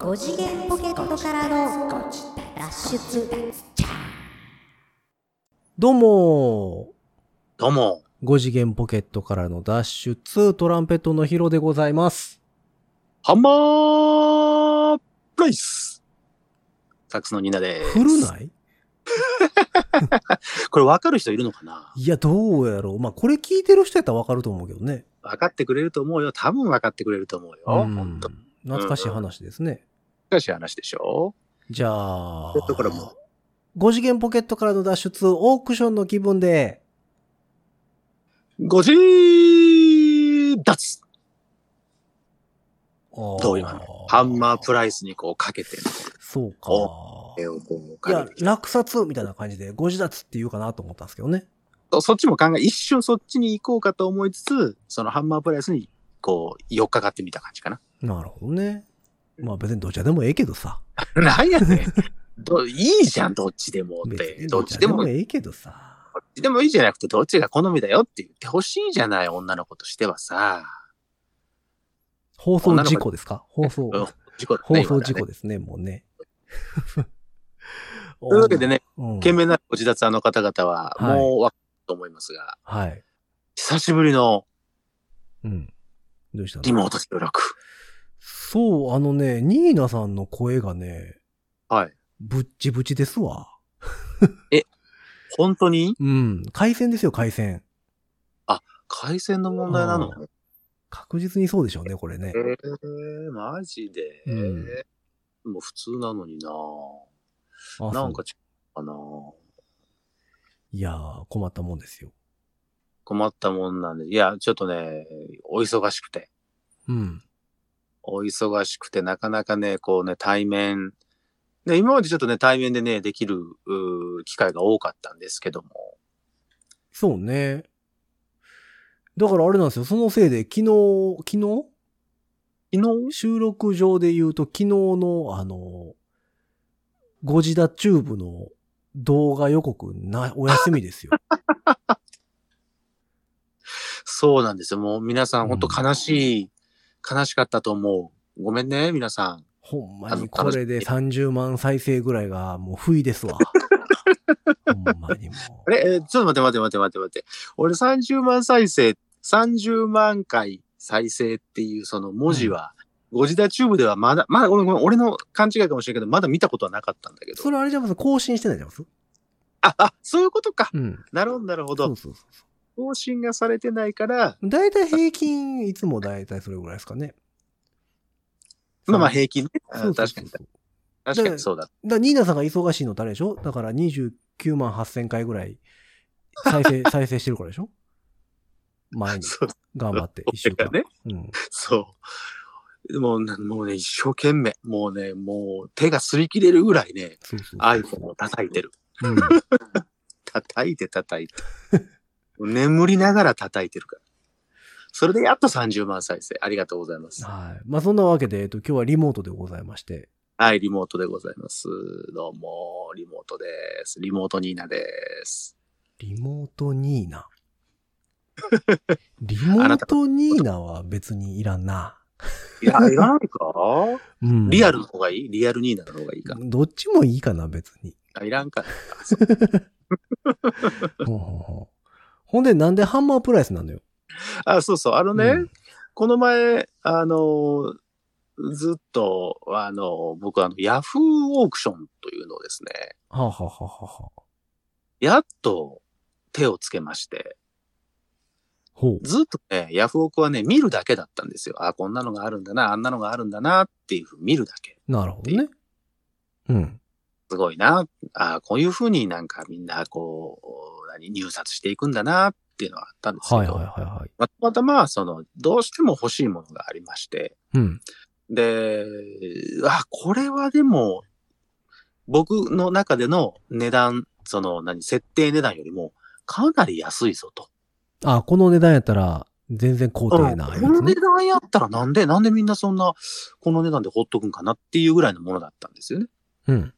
5次元ポケットからの脱出どうもどうも、5次元ポケットからの脱出トランペットのヒロでございます。ハンマープライスサックスのニーナです。古ない？これ分かる人いるのかな？いや、どうやろう。まあ、これ聞いてる人やったらわかると思うけどね。分かってくれると思うよ。多分分かってくれると思うよ。うん懐かしい話ですね。難しい話でしょ？じゃあ、えっとこれも。5次元ポケットからの脱出、オークションの気分で、ごじー脱どどう今の？ハンマープライスにこうかけて、そうか。絵をこういやかけ、て落札みたいな感じで、ご自立って言うかなと思ったんですけどね。そそっちも考え、一瞬そっちに行こうかと思いつつ、そのハンマープライスにこう、寄っかかってみた感じかな。なるほどね。まあ別にどちらでもええけどさ。なんやねん。どいいじゃん、どっちでもって。どっちでもええけどさ。どっちでもいいじゃなくて、どっちが好みだよって言ってほしいじゃない、女の子としてはさ。放送事故ですか？放送うん、事故だ放ね。送事故ですね、もうね。と というわけでね、うん、懸命なご自立あの方々は、はいもうわかると思いますが、はい。久しぶりのうん。どうしたの？リモート収録。そう、あのね、ニーナさんの声がね、はい。ぶっちぶちですわ。本当に？うん。回線ですよ、回線。回線の問題なの？う確実にそうでしょうね、これねえ。ー、マジで、うんもう普通なのになあなんそうか違うかないやー、困ったもんですよ。困ったもんなんで。いや、ちょっとね、お忙しくて。うん。お忙しくて、なかなかね、こうね、対面。で、今までちょっとね、対面でね、できる、機会が多かったんですけども。そうね。だからあれなんですよ、そのせいで、昨日、昨日？昨日？収録上で言うと、昨日の、あの、ゴジダチューブの動画予告な、お休みですよ。そうなんですよ。もう皆さん、本当うん悲しい、悲しかったと思う。ごめんね、皆さん。ほんまにこれで30万再生ぐらいがもう不意ですわ。ほんまにもあれ、えーちょっと待って待って待って待って。俺30万再生、30万回再生っていうその文字は、ゴジダチューブではまだ、まだ、ごめんごめん、俺の勘違いかもしれないけど、まだ見たことはなかったんだけう。ど。それあれじゃます更新してないじゃますあ、あ、そういうことか。うん。なるほど、なるほどそう。そうそうそ更新がされてないから、う。だいたい平均、いつもだいたいそれぐらいですかね。まあまあ平均ね。確かに、確かにそうだ。だからニーナさんが忙しいのってあれでしょ？だから29万8000回ぐらい再生、再生してるからでしょ？前に頑張って、一週間。ね。うん。そう。もうね、もうね、一生懸命、もうね、もう手が擦り切れるぐらいね、iPhone を叩いてる。うん。叩いて叩いて。眠りながら叩いてるから。それでやっと30万再生。ありがとうございます。はい。まあそんなわけで、えっと、今日はリモートでございまして。はい、リモートでございます。どうも、リモートです。リモートニーナです。リモートニーナ？リモートニーナは別にいらんな。いや、いらないか？うん。リアルの方がいい？リアルニーナの方がいいか？どっちもいいかな、別に。あ、いらんか。ほうほうほうほんで、なんでハンマープライスなのよ？あ、そうそう。あのね、うんこの前、あの、ずっと、あの、僕あの、ヤフーオークションというのをですね、はあ、はあはあはあはあ、やっと手をつけまして、ほう。ずっとね、ヤフオクはね、見るだけだったんですよ。あ、こんなのがあるんだな、あんなのがあるんだな、っていうふうに見るだけ。なるほどね。うん。すごいな。あこういうふうになんかみんなこう、何、入札していくんだな、っていうのがあったんですけど、はいはいはいはい。またまたまあ、その、どうしても欲しいものがありまして、うん。で、あ、これはでも、僕の中での値段、その、何、設定値段よりも、かなり安いぞと。あ、この値段やったら、全然高低なやつこの値ね。段やったらなんで、なんでみんなそんな、この値段でほっとくんかなっていうぐらいのものだったんですよね。うん。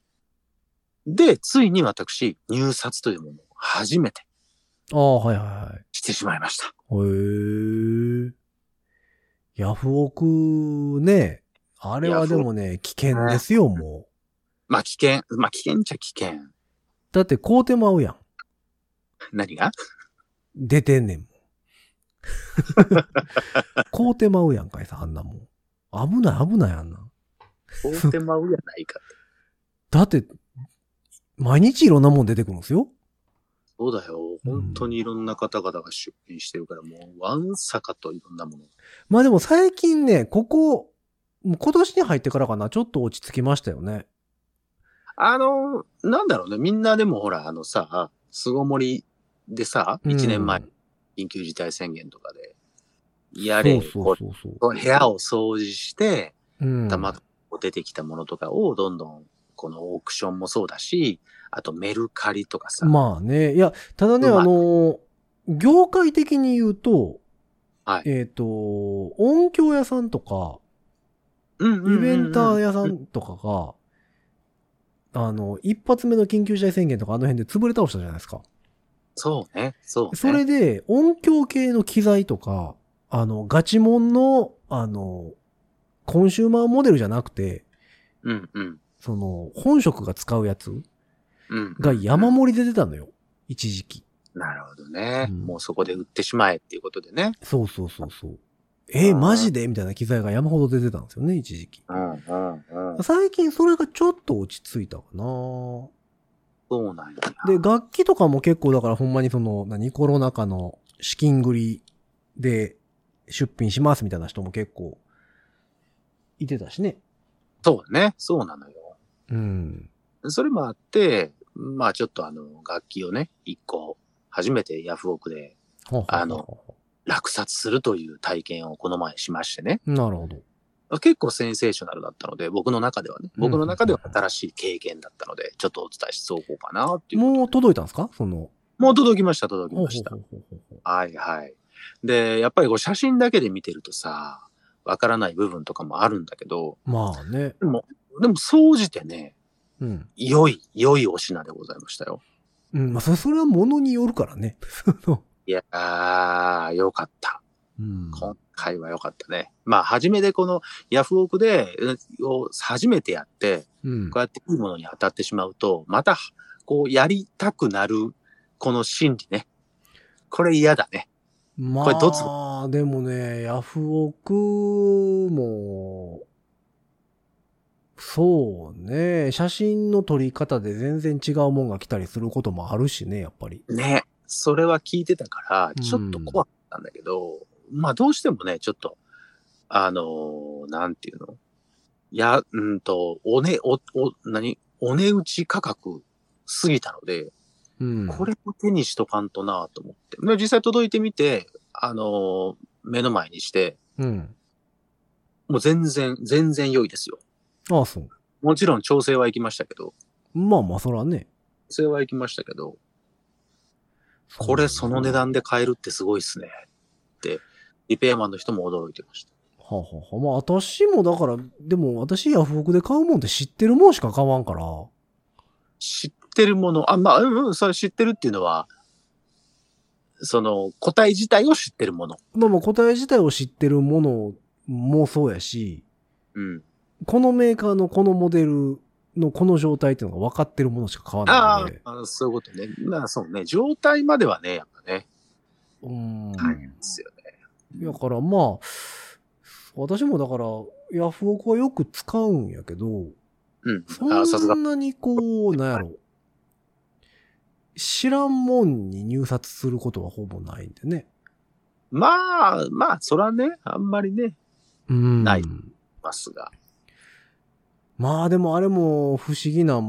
で、ついに私、入札というものを初めてああ、はいはいはい。してしまいました。へえ。ヤフオクね、あれはでもね、危険ですよ、もまあ危険、まあ危険っちゃ危険。う。だって買うてまうやん。何が？出てんねんもん。買うてまうやんかいさ、あんなもん。危ない危ないあんなん。買うてまうやないか。だって、毎日いろんなもん出てくるんですよ。そうだよ。本当にいろんな方々が出品してるから、もう、わんさかといろんなもの。まあでも最近ね、ここ、今年に入ってからかな、ちょっと落ち着きましたよね。あの、なんだろうね。みんなでもほら、あのさ、巣ごもりでさ、1年前、緊急事態宣言とかで、やれ、そうこそうそうう部屋を掃除して。たま出てきたものとかをどんどん、このオークションもそうだし、あとメルカリとかさ。まあね。いや、ただね、あの、業界的に言うと、はいえっ、と、音響屋さんとか、うんうんうんうんイベンター屋さんとかが、あの、一発目の緊急事態宣言とかあの辺で潰れ倒したじゃないですか。そうね、そうね。それで、音響系の機材とか、あの、ガチモンの、あの、コンシューマーモデルじゃなくて、うんうん。その、本職が使うやつうん。が山盛りで出たのよ。一時期。なるほどね、うんもうそこで売ってしまえっていうことでね。そうそうそうそう。えーマジで？みたいな機材が山ほど出てたんですよね、一時期。うんうんうん。最近それがちょっと落ち着いたかなそうなんや。で、楽器とかも結構だからほんまにその、何、コロナ禍の資金繰りで出品しますみたいな人も結構いてたしね。そうね、そうなのよ。うん。それもあって、まあちょっとあの、楽器をね、一個、初めてヤフオクであの落札するという体験をこの前しましてね。なるほど。結構センセーショナルだったので、僕の中ではね、僕の中では新しい経験だったので、ちょっとお伝えしておこうかなっていう。もう届いたんですか？その。もう届きました、届きました。はいはい。で、やっぱりこう写真だけで見てるとさ、わからない部分とかもあるんだけど、まあね。でも、でも、総じてね、うん。良い、良いお品でございましたよ。うん、まあそれ、は物によるからね。いやー、良かった。うん。今回は良かったね。まあ、初めてこのヤフオクで、初めてやって、うんこう。やっていいものに当たってしまうと、また、こう、やりたくなる、この心理ね。これ嫌だね。まこれどっちあ、でもね、ヤフオクも、そうね、写真の撮り方で全然違うもんが来たりすることもあるしね、やっぱり。ね。それは聞いてたから、ちょっと怖かったんだけど、まあどうしてもね、ちょっと、あのーなんていうの？いや、うんと、おね、お、お、何？お値打ち価格すぎたので、うん。これを手にしとかんとなと思って。で実際届いてみて、あのー目の前にして、うん。もう全然、全然良いですよ。ああ、そう。もちろん調整は行きましたけど、まあまあ、そらね。調整は行きましたけど、これその値段で買えるってすごいっすね。って、リペアマンの人も驚いてました。はあ、はあはあ、まあ私もだから、でも私ヤフオクで買うもんって知ってるもんしか買わんから。知ってるもの、あ、まあ、うんうん、それ知ってるっていうのは、その、個体自体を知ってるもの。まあまあ答え自体を知ってるものもそうやし、うん。このメーカーのこのモデルのこの状態っていうのが分かってるものしか買わあないので。あ、そういうことね。まあそうね。状態まではね、やっぱね。うん。大変ですよね。だからまあ、私もだから、ヤフオクはよく使うんやけど、うん。そ。んなにこう、なんやろ。知らんもんに入札することはほぼないんでね。まあ、まあ、そらね、あんまりね、うんないますが。まあでもあれも不思議な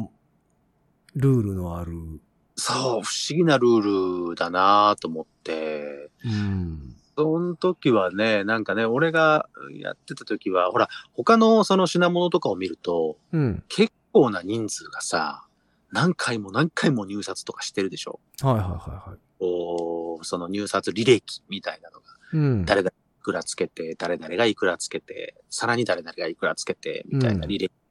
ルールのある。そう、不思議なルールだなと思って。うん。その時はね、なんかね、俺がやってた時は、ほら、他のその品物とかを見ると、うん。結構な人数がさ、何回も何回も入札とかしてるでしょ。はいはいはいはい。こう、その入札履歴みたいなのが、うん。誰がいくらつけて、誰々がいくらつけて、さらに誰々がいくらつけて、みたいな履歴が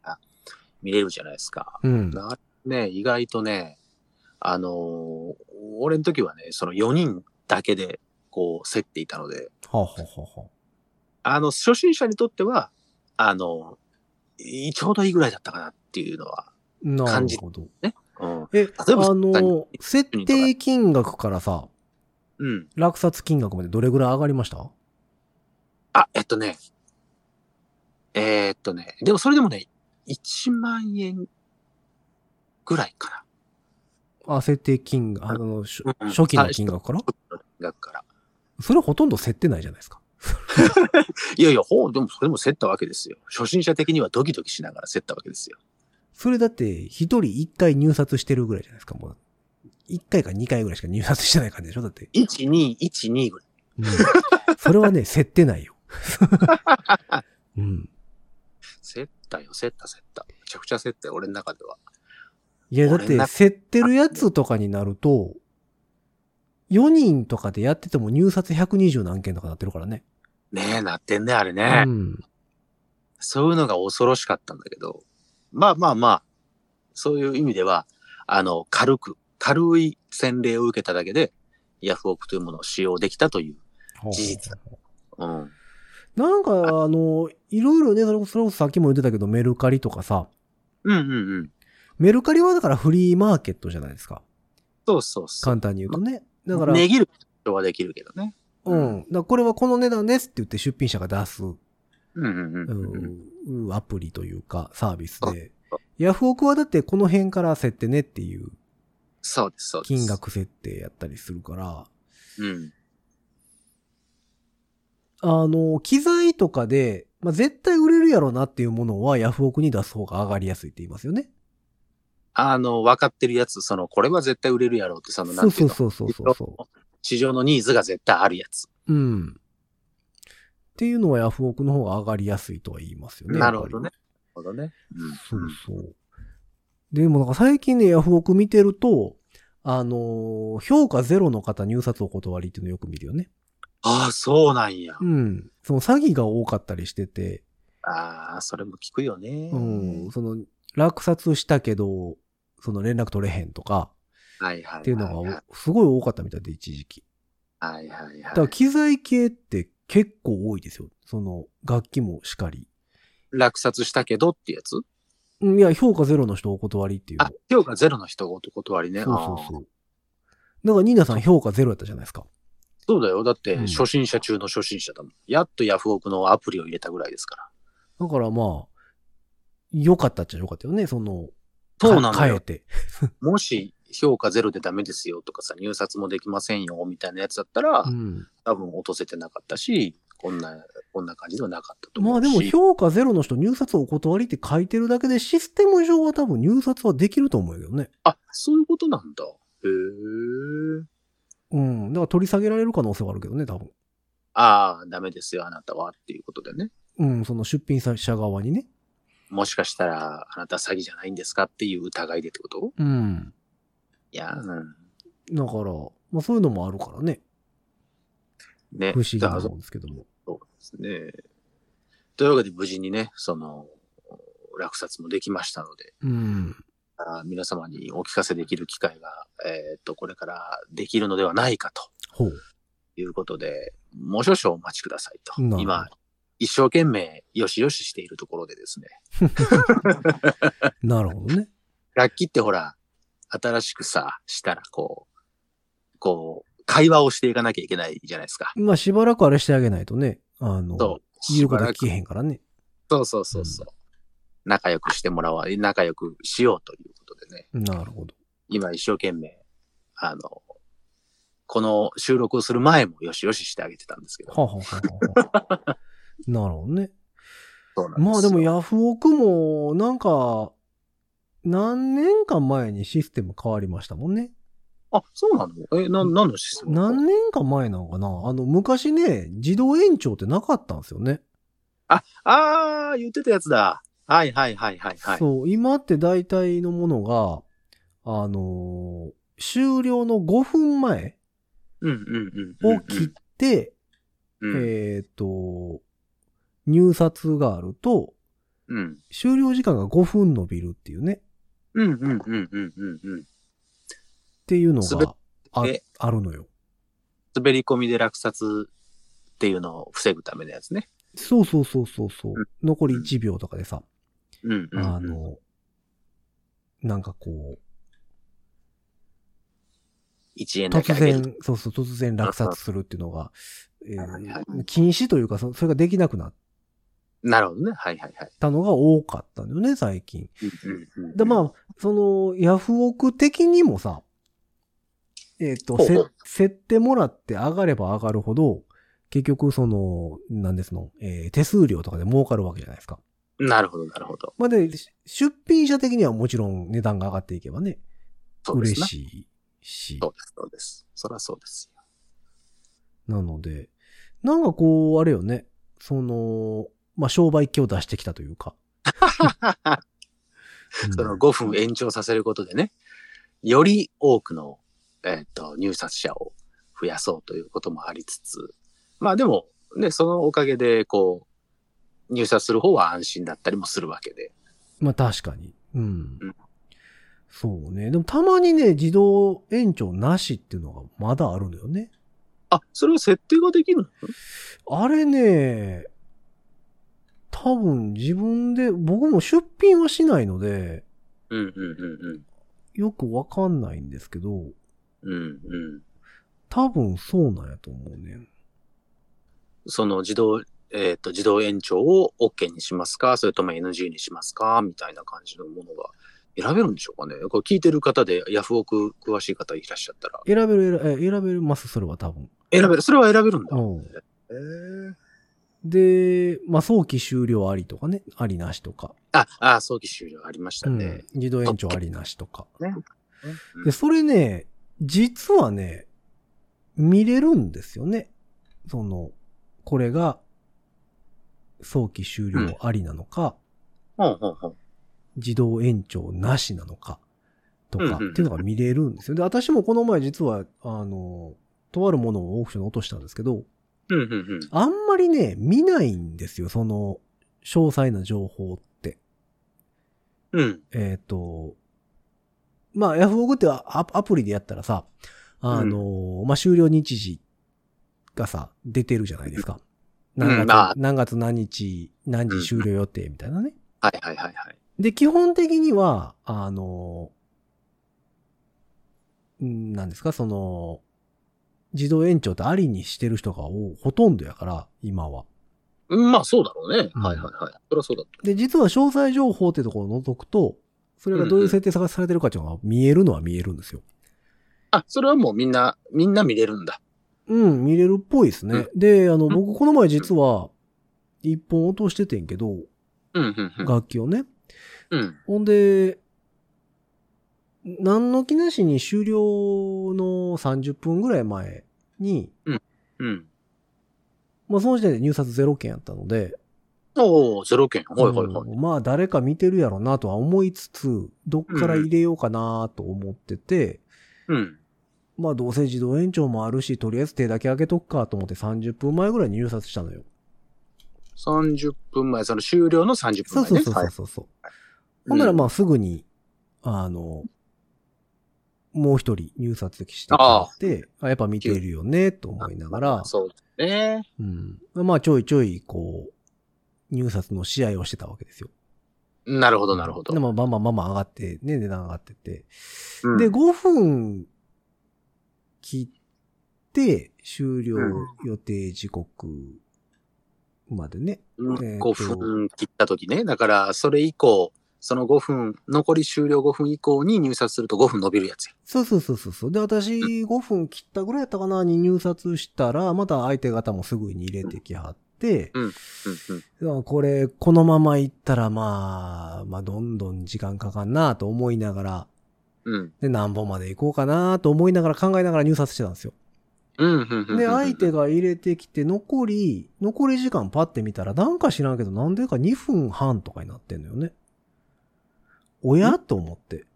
見れるじゃないですか。うん。なね、意外とね、あのー俺の時はね、その4人だけで、こう、競っていたので、はあ、はあはあはあの、初心者にとっては、あの、いちょうどいいぐらいだったかなっていうのは。な感じるほど。うん。え、あえばの、設定金額からさ、うん。落札金額までどれぐらい上がりました？あ、えっとね。えーっとね。でもそれでもね、1万円ぐらいかあ、設定金額、あの。うん初期の金額から？額から。それほとんど設定ないじゃないですか。いやいや、ほう、でもそれも競ったわけですよ。初心者的にはドキドキしながら競ったわけですよ。それだって、一人一回入札してるぐらいじゃないですか、もう。一回か二回ぐらいしか入札してない感じでしょだって。1、2、1、2ぐらい。うん。それはね、設定ないよ。うん。競ったよ、競った、競った。めちゃくちゃ競ったよ、俺の中では。いや、だって、競ってるやつとかになると、4人とかでやってても入札120何件とかなってるからね。ねえ、なってんね、あれね。うん。そういうのが恐ろしかったんだけど、まあまあまあ、そういう意味では、あの、軽く、軽い洗礼を受けただけで、ヤフオクというものを使用できたという。事実うん。なんか、あの、いろいろね、それこそさっきも言ってたけど、メルカリとかさ、うんうんうん。メルカリはだからフリーマーケットじゃないですか。そうそうそう。簡単に言うとね。だから、値切ることはできるけどね。うん。だからこれはこの値段ですって言って出品者が出す、うんうんうんアプリというかサービスで。ヤフオクはだってこの辺から設定ねっていうそうです、そうです。金。額設定やったりするから、うん。あの、機材とかで、まあ、絶対売れるやろなっていうものはヤフオクに出す方が上がりやすいって言いますよね。あの、分かってるやつ、その、これは絶対売れるやろうって、その、なんていの？そううそうそうそうそ市場のニーズが絶対あるやつ。う。うん。っていうのはヤフオクの方が上がりやすいとは言いますよね。なるほどね。なるほどね。そうそう。でもなんか最近ね、ヤフオク見てると、あのー評価ゼロの方入札お断りっていうのよく見るよね。ああ、そうなんや。うん。その詐欺が多かったりしてて、ああ、それも聞くよね。うん。その、落札したけど、その連絡取れへんとか、はいはい。っていうのがおすごい多かったみたいで、一時期。はいはいはい。だから機材系って結構多いですよ。その、楽器もしかり。落札したけどってやつ？うんいや、評価ゼロの人お断りっていうの。あ、評価ゼロの人がお断りね。そうそうそう。だから、ニーナさん評価ゼロやったじゃないですか。そうだよ。だってうん、初心者中の初心者だもん。やっとヤフオクのアプリを入れたぐらいですから。だからまあ、良かったっちゃ良かったよね、その、そうなの変えて。もし、評価ゼロでダメですよとかさ、入札もできませんよみたいなやつだったら、うん。多分落とせてなかったし、こんな、こんな感じではなかったと思うし。まあでも評価ゼロの人入札お断りって書いてるだけでシステム上は多分入札はできると思うけどね。あ、そういうことなんだ。へえ。うん。だから取り下げられる可能性はあるけどね、多分。ああ、ダメですよ、あなたはっていうことでね。うん、その出品者側にね。もしかしたら、あなた詐欺じゃないんですかっていう疑いでってこと？うん。いや、うん。だから、まあそういうのもあるからね。ね。不思議だからなもんですけども。そうですね。というわけで無事にね、その、落札もできましたので、うん。あ皆様にお聞かせできる機会が、えーっと、これからできるのではないかとほう。いうことで、もう少々お待ちくださいと今、一生懸命よしよししているところでですね。なるほどね。楽器ってほら、新しくさ、したらこう、こう、会話をしていかなきゃいけないじゃないですか。まあしばらくあれしてあげないとね。あの、そう。言うこと聞けへんからね。そうそうそうそう。仲良くしてもらわ、仲良くしようということでね。なるほど。今一生懸命、あの、この収録をする前もよしよししてあげてたんですけど。はあはあは なるほどね。そうなんですまあでもヤフオクも、なんか、何年間前にシステム変わりましたもんね。あ、そうなの？え、な、何のシステム？何年か前なのかな？あの、昔ね、自動延長ってなかったんですよね。あ、あー、言ってたやつだ。はいはいはいはいはい。そう、今って大体のものが、あのー終了の5分前うんうんうんうんうん。を切って、うん。えっ、と、入札があると、うん。終了時間が5分伸びるっていうね、うんうんうんうんうんうん。っていうのがあてあるのよ。滑り込みで落札っていうのを防ぐためのやつね。そうそうそうそうそううん。残り1秒とかでさ。うんうん。あ、の、なんかこ1円う、突だけあげる。然、そうそう、突然落札するっていうのが、え禁止というかそ、それができなくなっなるほどね。はいはいはい。たのが多かったんだよね、最近。で、まあ、その、ヤフオク的にもさ、えっ、と、せほうほう、設ってもらって上がれば上がるほど、結局その、なんですの、えー手数料とかで儲かるわけじゃないですか。なるほどなるほど。まあで、し出品者的にはもちろん値段が上がっていけばね、そうですな。嬉しいしそ。うです、そうです。そらそうですよ。なので、なんかこう、あれよね、その、まあ、商売機を出してきたというか。うんその5分延長させることでね、より多くの、えっ、と、入札者を増やそうということもありつつ、まあでも、ね、そのおかげで、こう、入札する方は安心だったりもするわけで。まあ確かに。うん。うんそうね。でもたまにね、自動延長なしっていうのがまだあるのよね。あ、それは設定ができるの？あれね、多分自分で、僕も出品はしないので、うんうんうんよくわかんないんですけど、うん。うんうん。多分そうなんやと思うね。その自動、えっ、と、自動延長を OK にしますか？それとも NG にしますか？みたいな感じのものが選べるんでしょうかね？これ聞いてる方でヤフオク詳しい方いらっしゃったら。選べる、選え選べます、それは多分。選べる。それは選べるんだ。うん。へーで、まあ、早期終了ありとかね、ありなしとか。あ、あ、早期終了ありましたうんね。。自動延長ありなしとか。ねで、それね、実はね、見れるんですよね。その、これが、早期終了ありなのか、ほうほうほう。自動延長なしなのか、とか、うんうんうんっていうのが見れるんですよ。で、私もこの前実は、あの、とあるものをオークションに落としたんですけど、うんうんうん。あんまりね、見ないんですよ、その、詳細な情報って。うん。えっ、と、まあ、ヤフオクってアアプリでやったらさ、あの、まあ、終了日時がさ、出てるじゃないですか。何月、うんまあ何月何日、何時終了予定みたいなね。はいはいはいはい。で、基本的には、あの、んなんですか、その、自動延長ってありにしてる人がおほとんどやから、今は。うんまあそうだろうね。うんはいはいはい。そりゃそうだ。で、実は詳細情報ってところを覗くと、それがどういう設定さされてるかっていうのが見えるのは見えるんですよ。あ、それはもうみんな、みんな見れるんだ。うん、見れるっぽいですね。で、あの、僕この前実は、一本落としててんけど、うんうんうん。楽器をね。うん。ほんで、何の気なしに終了の30分ぐらい前に、うん。まあその時点で入札0件やったので、おおゼロ件。はいはいはい。うんまあ誰か見てるやろなとは思いつつ、どっから入れようかなと思ってて、うん。まあどうせ自動延長もあるし、とりあえず手だけ開けとくかと思って30分前ぐらいに入札したのよ。30分前、その終了の30分前ね。そうそうそうはいそうそう。ほんならまあすぐに、あの、もう一人入札してくれて、あやっぱ見てるよね、と思いながら、そうですね。うん。まあちょいちょい、こう、入札の試合をしてたわけですよ。なるほどなるほど。でもバンバンバンバン上がって、ね、値段上がってて。うんで、5分切って、終了予定時刻までね。うんえーと5分切った時ね。だから、それ以降、その5分、残り終了5分以降に入札すると5分伸びるやつや。そうそうそうそう。で、私、5分切ったぐらいやったかな？に入札したら、また相手方もすぐに入れてきはって、うんうん。これ、このまま行ったら、まあ、まあ、どんどん時間かかんなと思いながら、うん。で、何本まで行こうかなと思いながら考えながら入札してたんですよ。うん。で、相手が入れてきて、残り、残り時間パッて見たら、なんか知らんけど、なんでか2分半とかになってんのよね。おや？と思って。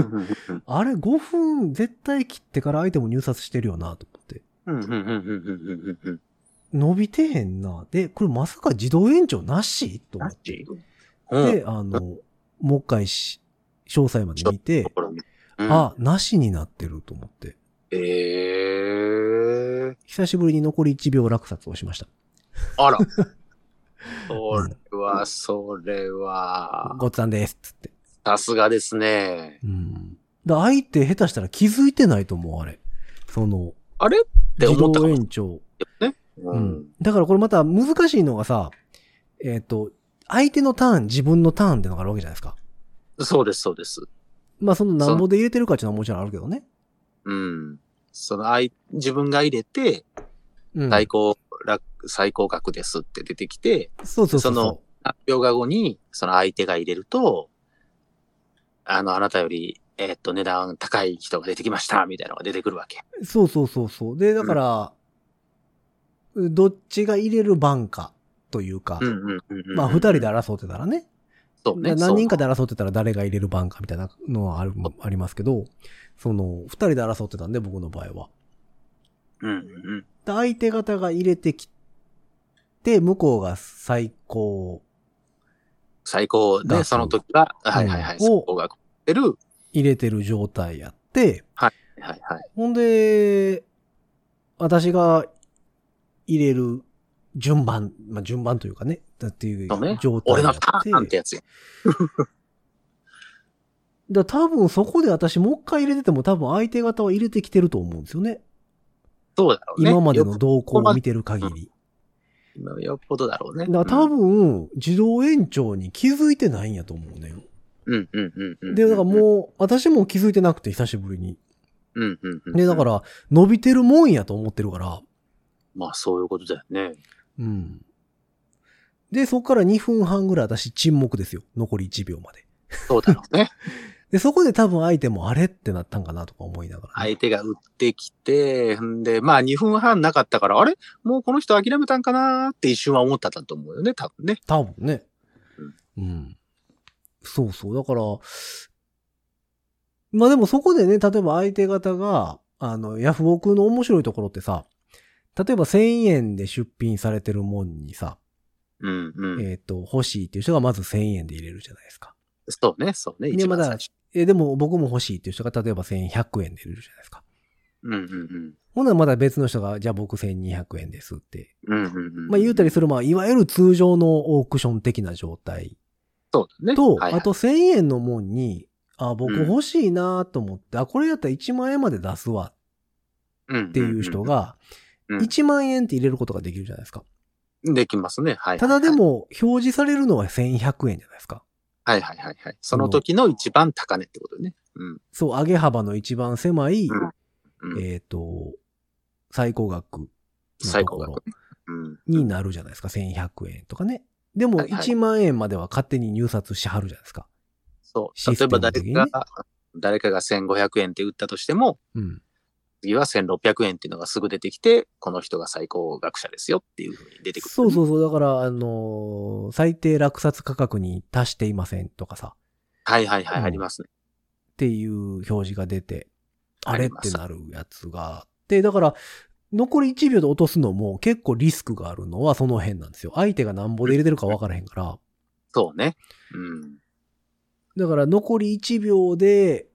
あれ、5分絶対切ってから相手も入札してるよなと思って。伸びてへんな。で、これまさか自動延長なし？と思って。うん。で、あの、もう一回し、詳細まで見て、うん、あ、なしになってると思って。ええー。久しぶりに残り1秒落札をしました。あら。それは、それは、ごっつぁんです、つって。さすがですね。うん。だ相手下手したら気づいてないと思う、あれ。その、あれ？って自動思ったかも延長。う。うんん。だからこれまた難しいのがさ、えっ、と、相手のターン、自分のターンってのがあるわけじゃないですか。そうです、そうです。まあそのなんぼで入れてるかっていうのはもちろんあるけどね。うん。その、あい、自分が入れて、うん。最高、楽、最高額ですって出てきて、そうそうそうその発表が後に、その相手が入れると、あの、あなたより、えっと、値段高い人が出てきました、みたいなのが出てくるわけ。そうそうそうそう。で、だから、どっちが入れる番かというか、うんうんうんうん。まあ二人で争ってたらね、そうね。何人かで争ってたら誰が入れる番かみたいなのはある、ありますけど、その、二人で争ってたんで、僕の場合は。そう。うんうんで相手方が入れてきて、向こうが最高最高で、額その時は、はいはいはい。うん最高額出る。入れてる状態やって、はいはい。ほんで、私が入れる順番、まあ順番というかね、だっていう状態俺の。ターンってやつや。だ多分そこで私もう一回入れてても多分相手方は入れてきてると思うんですよね。そうだろうね。今までのよ動向を見てる限り。っよっぽどだろうね。だ多分、自動延長に気づいてないんやと思うね。うん、うんうんうんうん。で、だからもう、私も気づいてなくて久しぶりに。うんうんうん。で、だか、ら、伸びてるもんやと思ってるから。まあそういうことだよね。うん。で、そこから2分半ぐらい私沈黙ですよ。残り1秒まで。そうだろうね。で、そこで多分相手もあれってなったんかなとか思いながらね、相手が打ってきて、んで、まあ2分半なかったから、あれ？もうこの人諦めたんかなって一瞬は思ったんだと思うよね、多分ね。多分ね。うん。そうそう。だから、まあでもそこでね、例えば相手方が、あの、ヤフオクの面白いところってさ、例えば1000円で出品されてるもんにさ、うんうん。えっ、と、欲しいっていう人がまず1000円で入れるじゃないですか。そうね、そうね。で、一まだえ、でも僕も欲しいっていう人が例えば1100円で入れるじゃないですか。うんうんうん。ほんならまだ別の人が、じゃあ僕1200円ですって。うんうんうん。まあ言うたりする、まあいわゆる通常のオークション的な状態そうだね。と、はいはいあと1000円のもんに、あ、僕欲しいなと思って、あ、これやったら1万円まで出すわっていう人、が、うん1万円って入れることができるじゃないですか。うんできますね。はい。ただで、も、表示されるのは1100円じゃないですか。はいはいはいはい。その時の一番高値ってことね。うん。そう、上げ幅の一番狭い、うん。えっ、と、最高額の最高額。になるじゃないですか。1100円とかね。でも、はいはい1万円までは勝手に入札しはるじゃないですか。そう。システ例えば誰かが、誰かが1500円って売ったとしても、うん。次は1600円っていうのがすぐ出てきて、この人が最高額者ですよっていうふうに出てくる。そうそうそう。だから、あのー最低落札価格に達していませんとかさ、はいはいはい、うんありますね。っていう表示が出て、あれってなるやつがあって、だから、残り1秒で落とすのも結構リスクがあるのはその辺なんですよ。相手が何ぼで入れてるか分からへんから。そうね。うん。だから残り1秒で、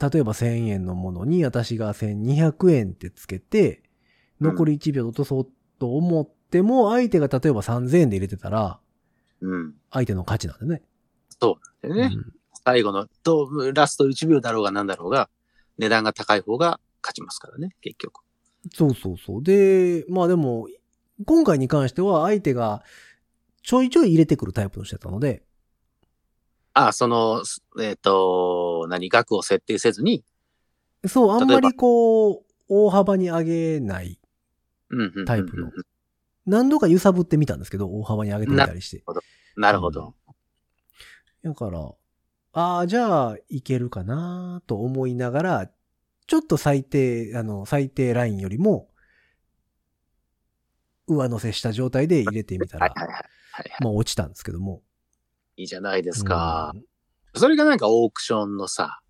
例えば1000円のものに私が1200円ってつけて、残り1秒で落とそうと思っても、相手が例えば3000円で入れてたら、うん。相手の勝ちなんでね。でね、うん最後の、と、ラスト1秒だろうがなんだろうが、値段が高い方が勝ちますからね、結局。そうそうそう。で、まあでも、今回に関しては相手がちょいちょい入れてくるタイプの人だったので、あ、その、えっ、と、何、額を設定せずに、そう、あんまりこう、大幅に上げない。タイプの何度か揺さぶってみたんですけど、大幅に上げてみたりして。なるほど。だから、ああ、じゃあ、いけるかなと思いながら、ちょっと最低、あの、最低ラインよりも、上乗せした状態で入れてみたら、はいはいはい。はいはいまあ落ちたんですけども。いいじゃないですか。うんそれがなんかオークションのさ、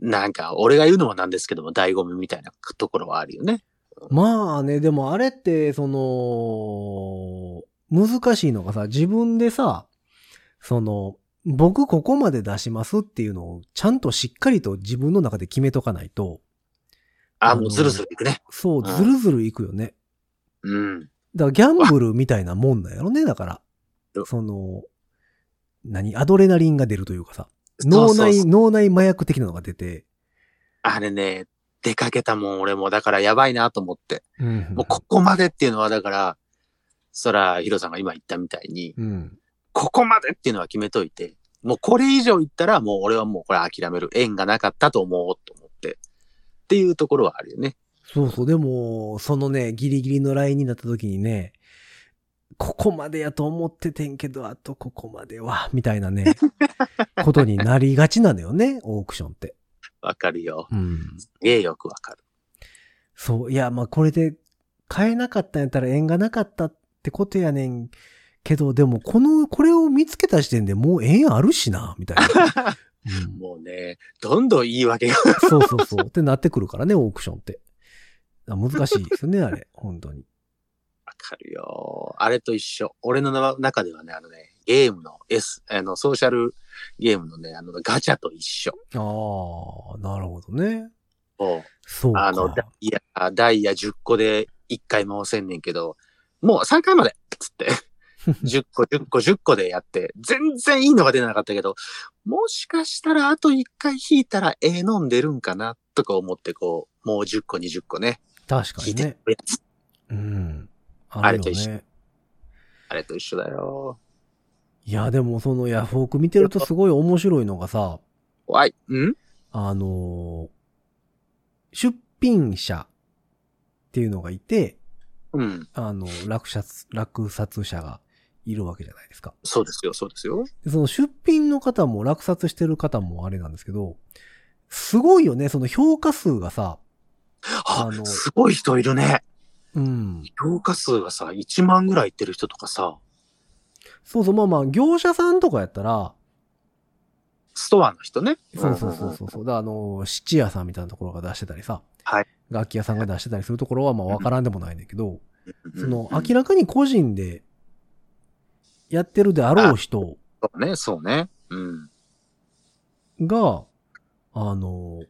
なんか、俺が言うのもなんですけども、醍醐味みたいなところはあるよね。まあね、でもあれって、その、難しいのがさ、自分でさ、その、僕ここまで出しますっていうのをちゃんとしっかりと自分の中で決めとかないと、あ、あのもうズルズルいくね。そう、うんずるずるいくよね。うん。だからギャンブルみたいなもんなんやろね、だからう。その、何アドレナリンが出るというかさ。脳内、脳内麻薬的なのが出て。あれね、出かけたもん、俺も。だからやばいなと思って。うんもうここまでっていうのは、だから、そら、ヒロさんが今言ったみたいに、うん。ここまでっていうのは決めといて、もうこれ以上言ったら、もう俺はもうこれ諦める。縁がなかったと思おうと思って。っていうところはあるよね。そうそう。でも、そのね、ギリギリのラインになった時にね、ここまでやと思っててんけど、あとここまでは、みたいなね、ことになりがちなのよね、オークションって。わかるよ。うん。すげえよくわかる。そう、いや、まあこれで買えなかったんやったら縁がなかったってことやねんけど、でもこの、これを見つけた時点でもう縁あるしな、みたいな。う んもうね、どんどん言い訳が。そうそうそう。ってなってくるからね、オークションって。あ難しいですよね、あれ。本当に。わかるよ。あれと一緒。俺のな中ではね、あのね、ゲームの S、あの、ソーシャルゲームのね、あの、ガチャと一緒。ああ、なるほどね。もそうか。うあの、ダイヤ、ダイヤ10個で1回回せんねんけど、もう3回までつって、10個、10個、10個でやって、全然いいのが出なかったけど、もしかしたらあと1回引いたらええのん出るんかな、とか思ってこう、もう10個、20個ね、確かにね。るやつ。うん。ああるよれと一緒ね。あれと一緒だよ。いや、でもそのヤフオク見てるとすごい面白いのがさ、怖い。ん？あのー出品者っていうのがいて、うん。あの、落札、落札者がいるわけじゃないですか。そうですよ、そうですよ。でその出品の方も落札してる方もあれなんですけど、すごいよね、その評価数がさ、ああのすごい人いるね。うん。評価数がさ、1万ぐらいいってる人とかさ、そうそう、まあまあ、業者さんとかやったら、ストアの人ね。そうそうそうそうそう。だあの、質屋さんみたいなところが出してたりさ、はい楽器屋さんが出してたりするところはまあわからんでもないんだけど、うん。その、うん明らかに個人でやってるであろう人そうね、そうね。うん。が、あの、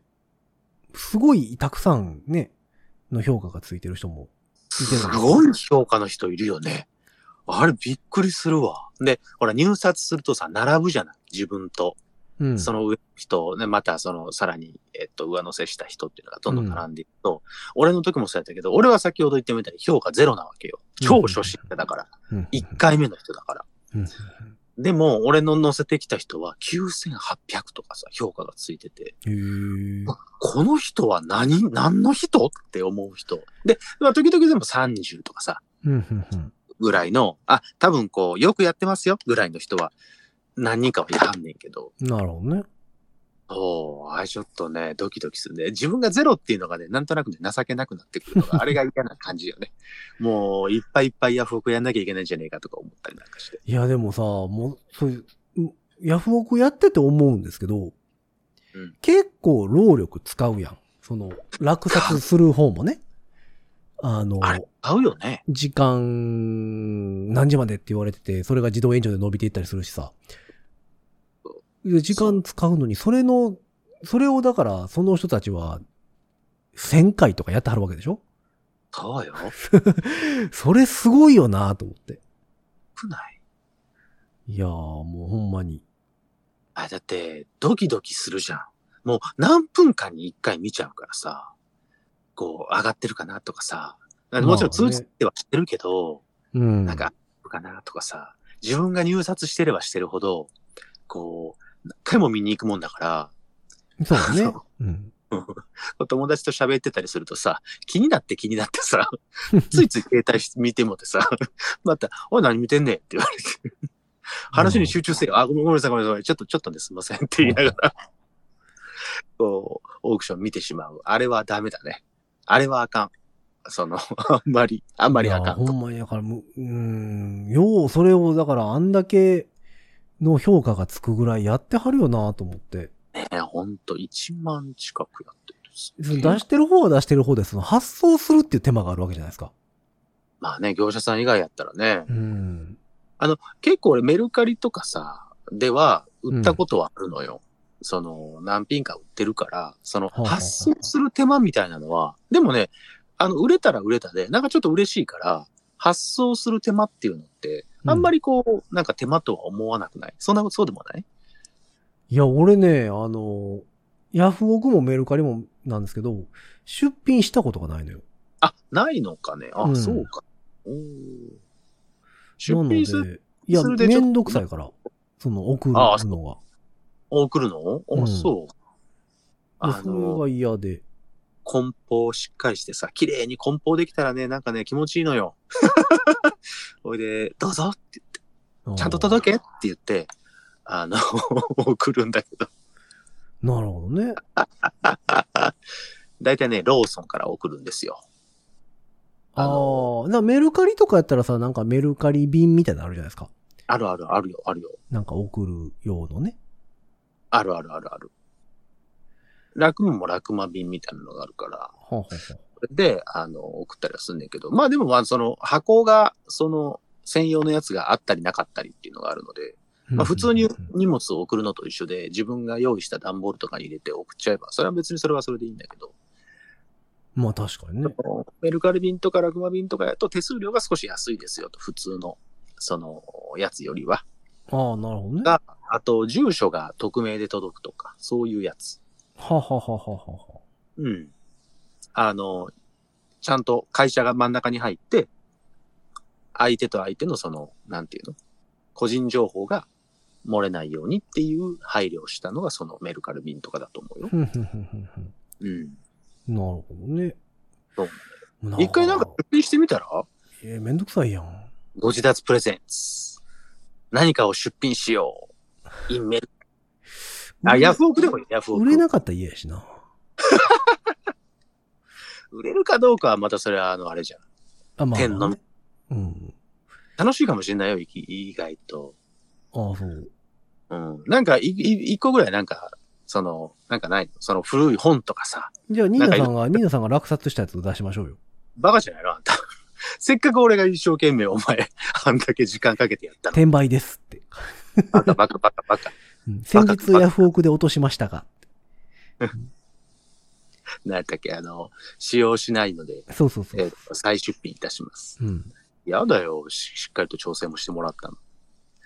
すごいたくさんね、の評価がついてる人もすごい評価の人いるよね。あれびっくりするわ。で、ほら、入札するとさ、並ぶじゃない？自分と。うん。その上の人、ね、またその、さらに、えっと、上乗せした人っていうのがどんどん並んでいくと、俺の時もそうやったけど、俺は先ほど言ったみたいに評価ゼロなわけよ。超初心者だから。うん、1回目の人だから。うん。でも、俺の乗せてきた人は9800とかさ、評価がついてて、この人は何、何の人って思う人。で、まあ、時々でも30とかさ。ぐらいの、あ、多分こう、よくやってますよ、ぐらいの人は、何人かはいはんねんけど、なるほどね。そう、あれちょっとね、ドキドキするね。自分がゼロっていうのがね、なんとなくね、情けなくなってくるのが、あれが嫌な感じよね。もう、いっぱいいっぱいヤフオクやんなきゃいけないんじゃねえかとか思ったりなんかして。いや、でもさ、もう、そういう、うんヤフオクやってて思うんですけど、うん結構労力使うやん。その、落札する方もね。あの、合うよね。時間、何時までって言われてて、それが自動延長で伸びていったりするしさ。で時間使うのに、それの、それをだから、その人たちは、1000回とかやってはるわけでしょ？そうよ。それすごいよなと思って。少ない。いやー、もうほんまに。あ、だって、ドキドキするじゃん。もう何分間に一回見ちゃうからさ、こう、上がってるかなとかさ、もちろん通知ってはしてるけど、うん。なんか、かなとかさ、自分が入札してればしてるほど、こう、何回も見に行くもんだから、そうだね。うん。友達と喋ってたりするとさ、気になって気になってさ、ついつい携帯見てもってさ、また、おい何見てんねんって言われて、話に集中せよ。あ、ごめんごめんなさいごめんなさい。ちょっと、ちょっとですいませんって言いながら、こう、オークション見てしまう。あれはダメだね。あれはあかん。その、あんまり、あんまりあかんと。ほんまに、だからもう、うーん、よう、それを、だからあんだけの評価がつくぐらいやってはるよなと思って。ねほんと、1万近くやってる出してる方は出してる方で、その発送するっていう手間があるわけじゃないですか。まあね、業者さん以外やったらね、うん。結構俺メルカリとかさ、では売ったことはあるのよ。その、何品か売ってるから、その、発送する手間みたいなのは、でもね、あの、売れたら売れたで、なんかちょっと嬉しいから、発送する手間っていうのって、あんまりこう、なんか手間とは思わなくない？そんなことそうでもない？いや、俺ね、あの、ヤフオクもメルカリもなんですけど、出品したことがないのよ。あ、ないのかね？あ、うんそうか。出品する、で、いや、めんどくさいから、その送るのが。送るの？あ、うんそう。であそれの、が嫌で。梱包しっかりしてさ、綺麗に梱包できたらね、なんかね、気持ちいいのよ。ほいで、どうぞって言って、ちゃんと届けって言って、あの、送るんだけど、なるほどね。だいたいね、ローソンから送るんですよ。ああ、なメルカリとかやったらさ、なんかメルカリ便みたいなのあるじゃないですか。あるあるあるよ、あるよ。なんか送る用のね。あるあるあるある。楽務も楽魔便みたいなのがあるから、それで、あの、送ったりはすんねんけど、まあでもまあその箱が、その専用のやつがあったりなかったりっていうのがあるので、あまあ普通に荷物を送るのと一緒で、自分が用意した段ボールとかに入れて送っちゃえば、それは別にそれはそれでいいんだけど、まあ確かにね。メルカリ便とかラグマ便とかやと手数料が少し安いですよと、普通の、その、やつよりは。ああ、なるほどね。あと、住所が匿名で届くとか、そういうやつ。あ、はあはあはあはあ、うん。あの、ちゃんと会社が真ん中に入って、相手と相手のその、なんていうの？個人情報が漏れないようにっていう配慮をしたのがそのメルカリ便とかだと思うよ。うん。なるほどね。そうな一回なんか出品してみたら？えーめんどくさいやん。ご自立プレゼンツ。何かを出品しよう。インメル。あ、ヤフオクでもいい、ヤフオク。売れなかったら嫌やしな。売れるかどうかはまたそれはあの、あれじゃん。あ、まあ、天のね。うん。楽しいかもしれないよ、意外と。ああ、そう。うん。なんか、い、い、一個ぐらいなんか、その、なんかないの？その古い本とかさ、じゃあ、ニーナさんが、ニーナさんが落札したやつ出しましょうよ。バカじゃないの？あんた。せっかく俺が一生懸命お前、あんだけ時間かけてやったの。転売ですって。バカバカバカバカ。うん先日ヤフオクで落としましたが。何やったっけあの、使用しないので、そうそうそう。えー再出品いたします。うん。やだよし。しっかりと調整もしてもらったの。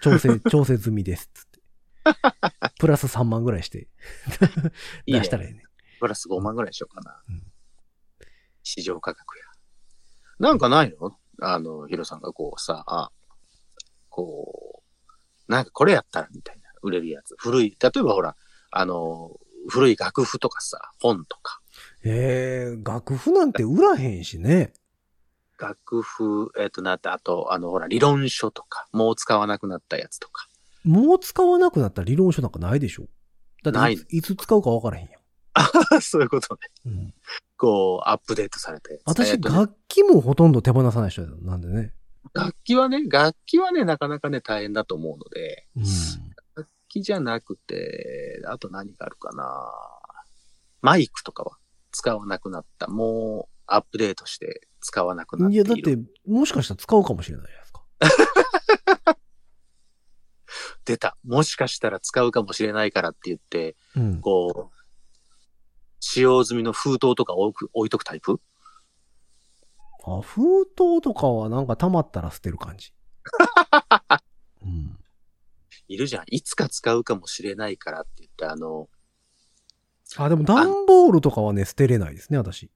調整、調整済みです。つって。プラス3万ぐらいして 出したらええね。プラス5万ぐらいにしようかな。うん市場価格や。なんかないの？あの、ヒロさんがこうさ、あ、こう、なんかこれやったらみたいな、売れるやつ。古い、例えばほら、あの、古い楽譜とかさ、本とか。ええ楽譜なんて売らへんしね。楽譜、えっ、と、なって、あと、あの、ほら、理論書とか、もう使わなくなったやつとか。もう使わなくなったら理論書なんかないでしょ？だっていついつ使うか分からへんや そういうことね。ん。うん、こう、アップデートされて。私、楽器もほとんど手放さない人なんでね。楽器はね、楽器はね、なかなかね、大変だと思うので、うん。楽器じゃなくて、あと何があるかなマイクとかは使わなくなった。もう、アップデートして使わなくなっている。いや、だって、もしかしたら使うかもしれないじゃないですか。出た。もしかしたら使うかもしれないからって言って、うん。こう、使用済みの封筒とか置く置いとくタイプ？あ、封筒とかはなんか溜まったら捨てる感じ。うん。いるじゃん。いつか使うかもしれないからって言って、あの、あ、でも段ボールとかはね、捨てれないですね、私。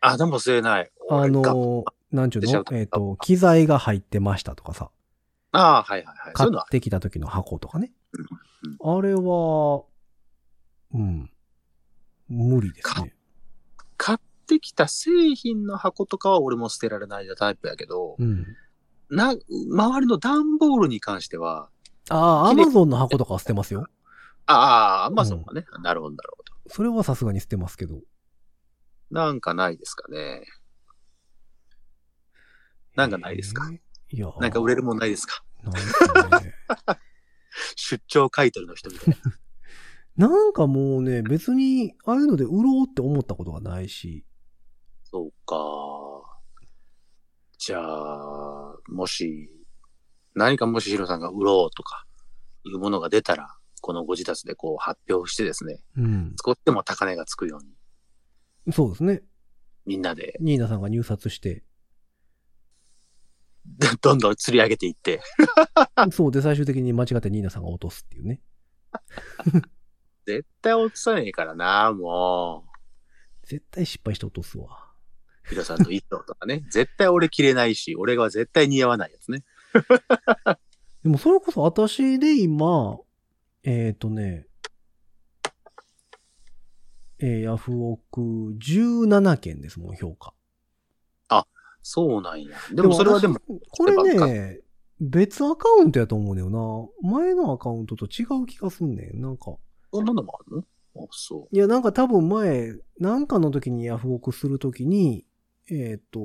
あ、でも忘れない。あの、なんちゅうの？えっ、と、機材が入ってましたとかさ、ああ、はいはいはい。買っ。てきた時の箱とかね。うあれは、うん。無理ですね。買ってきた製品の箱とかは俺も捨てられないタイプやけど、うん。な、周りの段ボールに関しては、ああ、アマゾンの箱とかは捨てますよ。ああ、アマゾンがね、なるほど、なるほど。それはさすがに捨てますけど。なんかないですかね。なんかないですか？えーいや、なんか売れるもんないですか？ないですね。出張買い取りの人みたいな。なんかもうね、別に、ああいうので売ろうって思ったことがないし。そうか。じゃあ、もし、何かもしヒロさんが売ろうとか、いうものが出たら、このご自宅でこう発表してですね、うん。少しでも高値がつくように、そうですね。みんなで、ニーナさんが入札して。どんどん釣り上げていって。そうで、最終的に間違ってニーナさんが落とすっていうね。絶対落とさねえからな、も絶対失敗して落とすわ。う。ヒロさんの衣装とかね。絶対俺着れないし、俺が絶対似合わないやつね。でもそれこそ私で今、えっ、とね、えーヤフオク17件ですもん、評価。そうなんや。でもそれはでも、私これね、別アカウントやと思うねよな。前のアカウントと違う気がすんねん。なんか。そんなのもあるの？あ、そいや、なんか多分前、なんかの時にヤフオクする時に、えっ、と、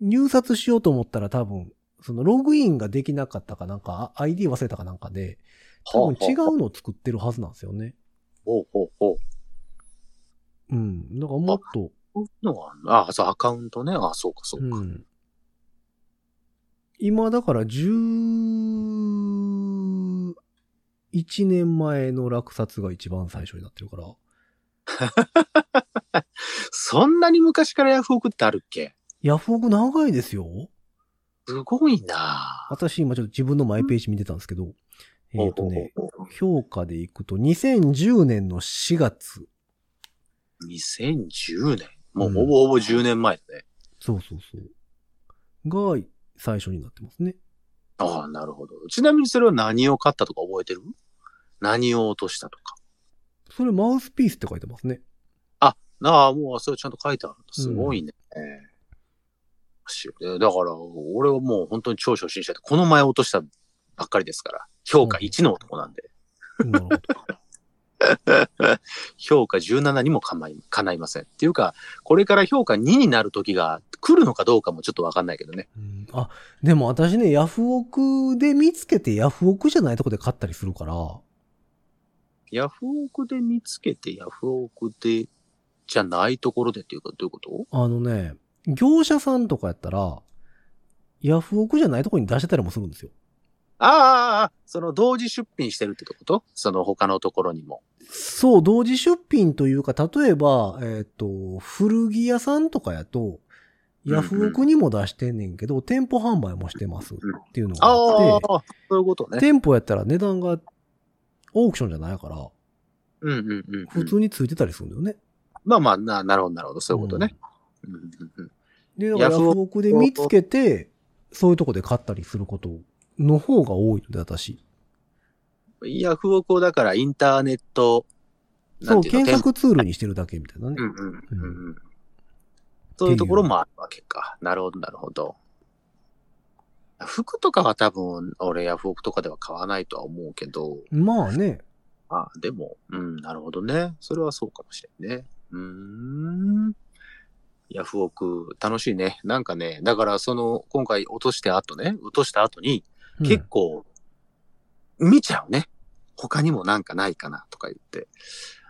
入札しようと思ったら多分、そのログインができなかったかなんか、あ ID 忘れたかなんかで、う。多分違うのを作ってるはずなんですよね。ほうほうほう。うん。だからもっと、そういうのがああ、そう、アカウントね。あ、そうか、そうか。うん。今だから11年前の落札が一番最初になってるから。そんなに昔からヤフオクってあるっけ？ヤフオク長いですよ。すごいな私今ちょっと自分のマイページ見てたんですけど、えっ、とね、評価でいくと2010年の4月。2010年。もううんほぼほぼ10年前だね。そうそうそう。が最初になってますね。ああ、なるほど。ちなみにそれは何を買ったとか覚えてる？何を落としたとか。それマウスピースって書いてますね。ああ、もうそれちゃんと書いてある。すごいね。しだから、俺はもう本当に超初心者で、この前落としたばっかりですから、評価1の男なんで、なるほど。評価17にも構い、叶いません。っていうか、これから評価2になる時が来るのかどうかもちょっとわかんないけどね。うん。あ、でも私ね、ヤフオクで見つけてヤフオクじゃないとこで買ったりするから、ヤフオクで見つけて、ヤフオクで、じゃないところでっていうか、どういうこと？あのね、業者さんとかやったら、ヤフオクじゃないとこに出してたりもするんですよ。ああああ、その同時出品してるってこと？その他のところにも。そう、同時出品というか、例えば、えっ、と、古着屋さんとかやと、ヤフオクにも出してんねんけど、店舗販売もしてますっていうのがああって、あ、そういうことね。店舗やったら値段がオークションじゃないから、うんうんうんうん。普通についてたりするんだよね。まあまあ、な、なるほど、なるほど。そういうことね。うんうんうんで、だからヤヤフオクで見つけて、そういうとこで買ったりすることの方が多いので、私。ヤフオクをだからインターネット、そう、検索ツールにしてるだけみたいなね。うんうんうんうん。そういうところもあるわけか。なるほど、なるほど。服とかは多分、俺ヤフオクとかでは買わないとは思うけど、まあね。あでも、うん、なるほどね。それはそうかもしれんね。うーん。ヤフオク、楽しいね。なんかね、だからその、今回落として後ね、落とした後に、うん結構、見ちゃうね。他にもなんかないかなとか言って。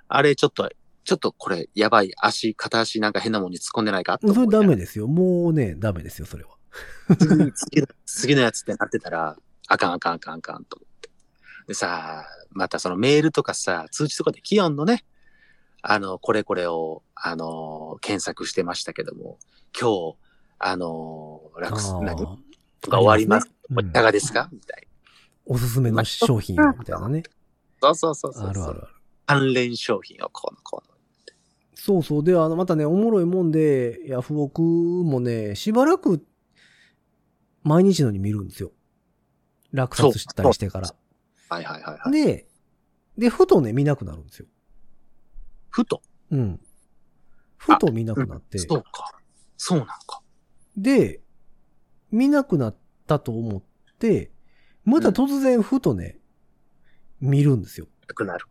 あれ、ちょっと、ちょっとこれ、やばい。足、片足なんか変なもんに突っ込んでないかとそれダメですよ。もうね、ダメですよ、それは。次 次の次のやつってなってたら、あかんあかんあかんあかんと思って。でさ、またそのメールとかさ、通知とかでキヨンのね、あの、これこれを、あの、検索してましたけども、今日、あの、楽す、何？が終わります。うんいかがですか？みたいおすすめの商品みたいなね。な。そうそうそうそう。あるあるある。関連商品をこうのこうの。そうそう。で、あの、またね、おもろいもんで、ヤフオクもね、しばらく、毎日のように見るんですよ。落札したりしてから。はいはいはいはい。で、で、ふとね、見なくなるんですよ。ふと。うん。ふと見なくなって。そうか。そうなんか。で、見なくなったと思って、また突然ふとね、見るんですよ。なくなる。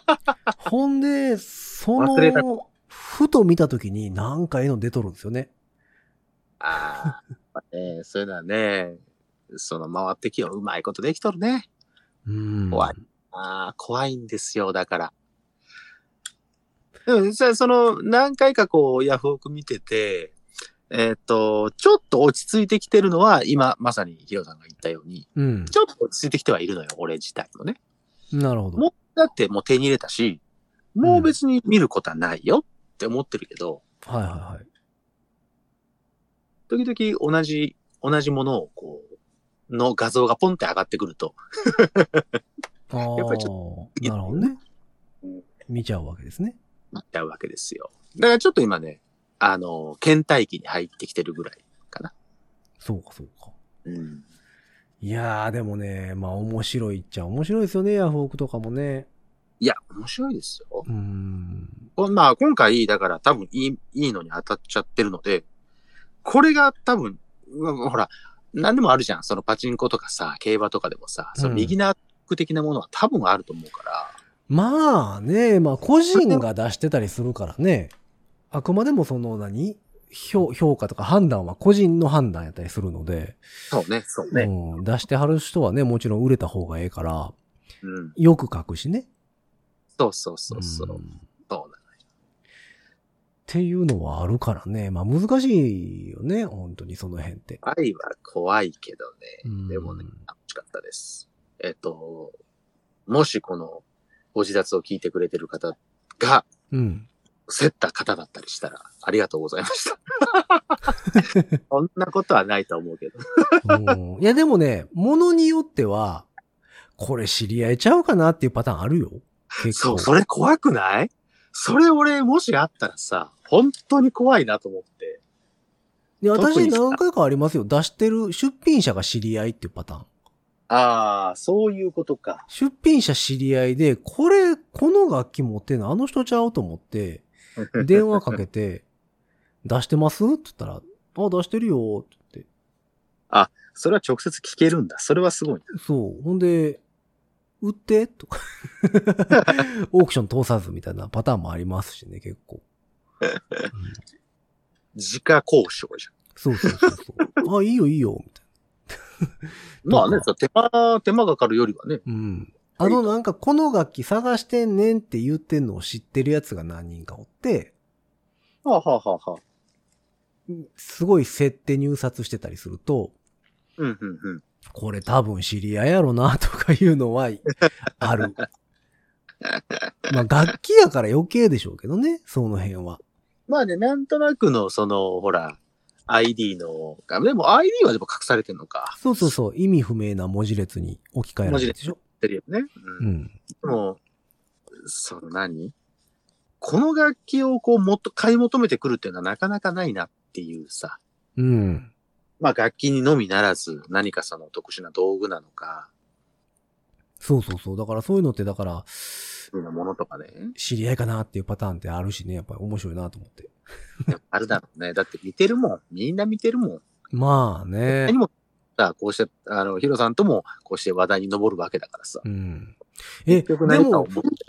ほんで、その、ふと見た時になんか絵の出とるんですよね。ああ、ね、そういうのはね、その回ってきよう。うまいことできとるね。うん。怖いああ、怖いんですよ、だから。でも実際その何回かこうヤフオク見てて、えっ、と、ちょっと落ち着いてきてるのは今まさにヒロさんが言ったように、うん。ちょっと落ち着いてきてはいるのよ、俺自体もね。なるほど。もう、だってもう手に入れたし、もう別に見ることはないよって思ってるけど、はいはいはい。時々同じ同じものをこう、の画像がポンって上がってくると、やっぱりちなるほどねうん。見ちゃうわけですね。なっちゃうわけですよ。だからちょっと今ね、あの、倦怠期に入ってきてるぐらいかな。そうか、そうか。うん。いやー、でもね、まあ面白いっちゃ面白いですよね、ヤフオクとかもね。いや、面白いですよ。うーん。こまあ、今回、だから多分いい、いいのに当たっちゃってるので、これが多分、ほら、何でもあるじゃん。そのパチンコとかさ、競馬とかでもさ、そのうんビギナー的なものは多分あると思うから、まあね、まあ個人が出してたりするからね。あくまでもその何評評価とか判断は個人の判断やったりするので、そうね、そうね。うん、出してはる人はね、もちろん売れた方がええから、うん。よく書くしね。そうそうそうそう。んっそうなていうのはあるからね。まあ難しいよね、本当にその辺って。愛は怖いけどうんね。でもね、楽しかったです。えっと、もしこのご自立を聞いてくれてる方が、うん。競った方だったりしたら、ありがとうございました。そんなことはないと思うけど。うんいやでもね、ものによっては、これ知り合いちゃうかなっていうパターンあるよ。結構。そう、それ怖くない？それ俺もしあったらさ、本当に怖いなと思って。で私何回かありますよ。出してる出品者が知り合いっていうパターン。ああ、そういうことか。出品者知り合いで、これ、この楽器持ってんの？あの人ちゃうと思って、電話かけて、出してます？って言ったら、あ、出してるよって言って。それは直接聞けるんだ。それはすごいな。そう。ほんで、売って？とか。オークション通さずみたいなパターンもありますしね、結構。うん自家交渉じゃん。そうそうそうそう。あ、いいよいいよ、み まあねと、手間、手間がかかるよりはね。な。うん。あのなんかこの楽器探してんねんって言ってんのを知ってるやつが何人かおって、はあ、はあはあはあ、すごい設定入札してたりすると、うん、うん、うん。これ多分知り合いやろなとかいうのは ある。まあ楽器やから余計でしょうけどね、その辺は。まあね、なんとなくの、その、ほら、ID の、あでも ID はでも隠されてんのか。そうそうそう、意味不明な文字列に置き換えられるでしょ。てるよね。うん。うん。でも、その何？この楽器をこう、もっと買い求めてくるっていうのはなかなかないなっていうさ。うん。まあ楽器にのみならず、何かその特殊な道具なのか、そうそうそう。だからそういうのって、だから、そういうものとかね。知り合いかなっていうパターンってあるしね、やっぱり面白いなと思って。あるだろうね。だって見てるもん。みんな見てるもん。まあね何。も、さ、こうして、あの、ヒロさんとも、こうして話題に上るわけだからさ。うん。え、でも、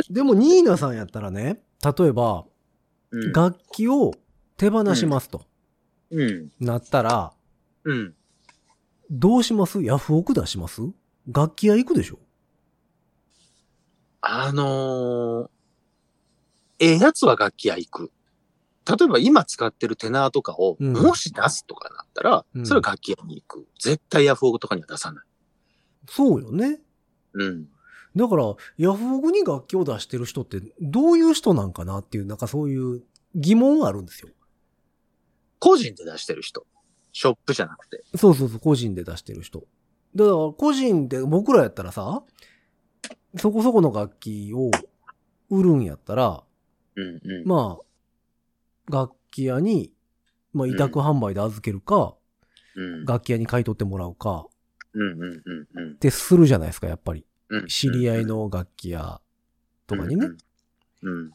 でもニーナさんやったらね、例えば、うん。楽器を手放しますと、うん。なったら、うん。どうします？ヤフオク出します？楽器屋行くでしょ？あのー、ええやつは楽器屋行く。例えば今使ってるテナーとかを、うんもし出すとかなったら、うんそれは楽器屋に行く。絶対ヤフオクとかには出さない。そうよね。うん。だから、ヤフオクに楽器を出してる人ってどういう人なんかなっていう、なんかそういう疑問があるんですよ。個人で出してる人。ショップじゃなくて。そうそうそう、個人で出してる人。だから、個人で、僕らやったらさ、そこそこの楽器を売るんやったら、うんうん。まあ、楽器屋に、まあ、委託販売で預けるか、うん。楽器屋に買い取ってもらうか、ってするじゃないですか、やっぱり。うん。知り合いの楽器屋とかにね。っうん。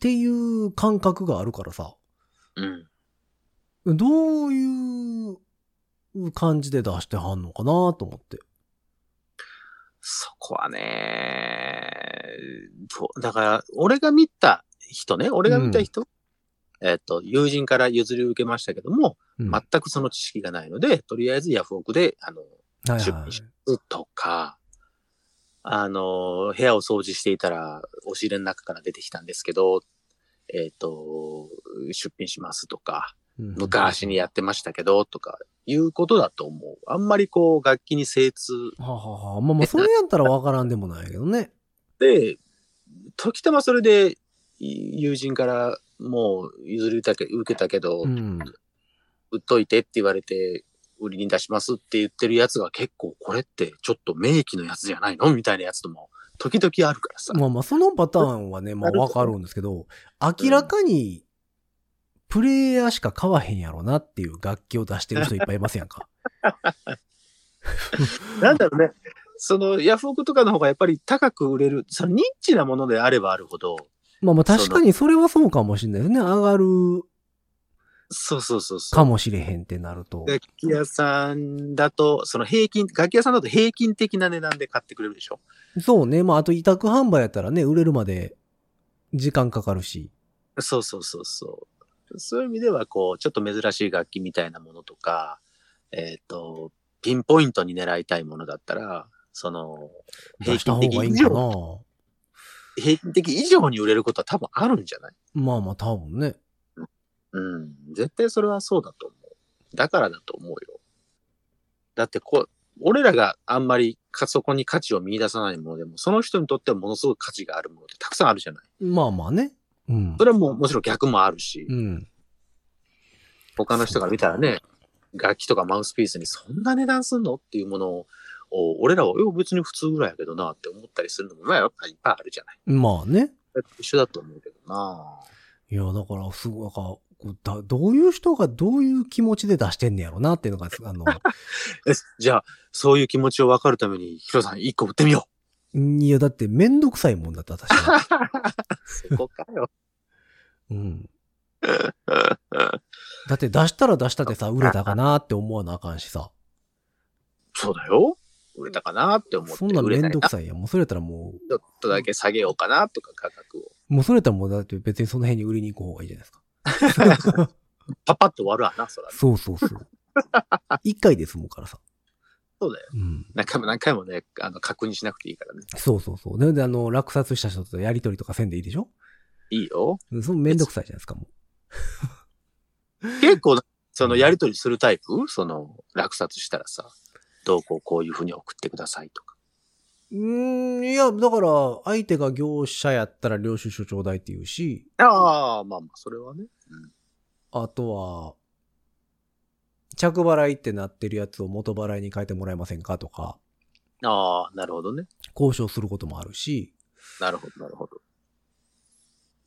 ていう感覚があるからさ、うん。どういう感じで出してはんのかなと思って。そこはね、だから、俺が見た人ね、俺が見た人、えっと、友人から譲り受けましたけども、うん。全くその知識がないので、とりあえずヤフオクで、あの、はいはい出品しとか、あの、部屋を掃除していたら、押し入れの中から出てきたんですけど、えっ、と、出品しますとか、うん昔にやってましたけど、とか、いうことだと思う。あんまりこう、楽器に精通はあはあはあまあまあ、それやったらわからんでもないけどね。で、時たまそれで、い友人からもう譲り受けたけ受けたけど、うん。売っといてって言われて、売りに出しますって言ってるやつが結構これってちょっと名機のやつじゃないのみたいなやつとも時々あるからさ。まあまあ、そのパターンはね、まあわかるんですけど、明らかに、プレイヤーしか買わへんやろなっていう楽器を出してる人いっぱいいますやんか。なんだろうね。そのヤフオクとかの方がやっぱり高く売れる、そのニッチなものであればあるほど、まあまあ確かにそれはそうかもしれないですね。上がるそうそうそうそう。かもしれへんってなると。楽器屋さんだと、その平均、楽器屋さんだと平均的な値段で買ってくれるでしょそうね。まああと委託販売やったらね、売れるまで時間かかるし。そうそうそうそう。そういう意味では、こう、ちょっと珍しい楽器みたいなものとか、えっ、と、ピンポイントに狙いたいものだったら、その、出した方がいい。平均的以上に売れることは多分あるんじゃない？まあまあ多分ね。うん。絶対それはそうだと思う。だからだと思うよ。だってこう、俺らがあんまりかそこに価値を見出さないものでも、その人にとってはものすごい価値があるものってたくさんあるじゃない？まあまあね。うんそ。れはもうもちろん逆もあるし、うん。他の人が見たらね、楽器とかマウスピースにそんな値段すんのっていうものを、俺らは、別に普通ぐらいやけどなって思ったりするのも、まあやっぱいっぱいあるじゃない。まあね。一緒だと思うけどないや、だから、すごい、なんか、だどういう人がどういう気持ちで出してんねやろなっていうのが、あの、えじゃあ、そういう気持ちを分かるために、ヒロさん一個売ってみよいや、だってめんどくさいもんだった、私は。う そこかよ。うん。だって出したら出したでさ、売れたかなって思わなあかんしさ。そうだよ。売れたかなって思って。そんなんめんどくさいやん。もうそれやったらもちょっとだけ下げようかなとか価格を。う、もうそれやったらもうだって別にその辺に売りに行く方がいいじゃないですか。パパッと終わるわな、そら。そうそうそう。一回で済むからさ。そうだよ。うん。何回も何回もね、あの、確認しなくていいからね。そうそうそう。なので、あの、落札した人とやりとりとかせんでいいでしょ？いいよ。そのめんどくさいじゃないですか、も結構、そのやりとりするタイプ？その、落札したらさ、どうこうこういうふうに送ってくださいとか。う。ん、いや、だから、相手が業者やったら領収書ちょうだいって言うし、ああ、まあまあ、それはね。うん。あとは、着払いってなってるやつを元払いに変えてもらえませんかとか、ああ、なるほどね。交渉することもあるし、なるほど、なるほど。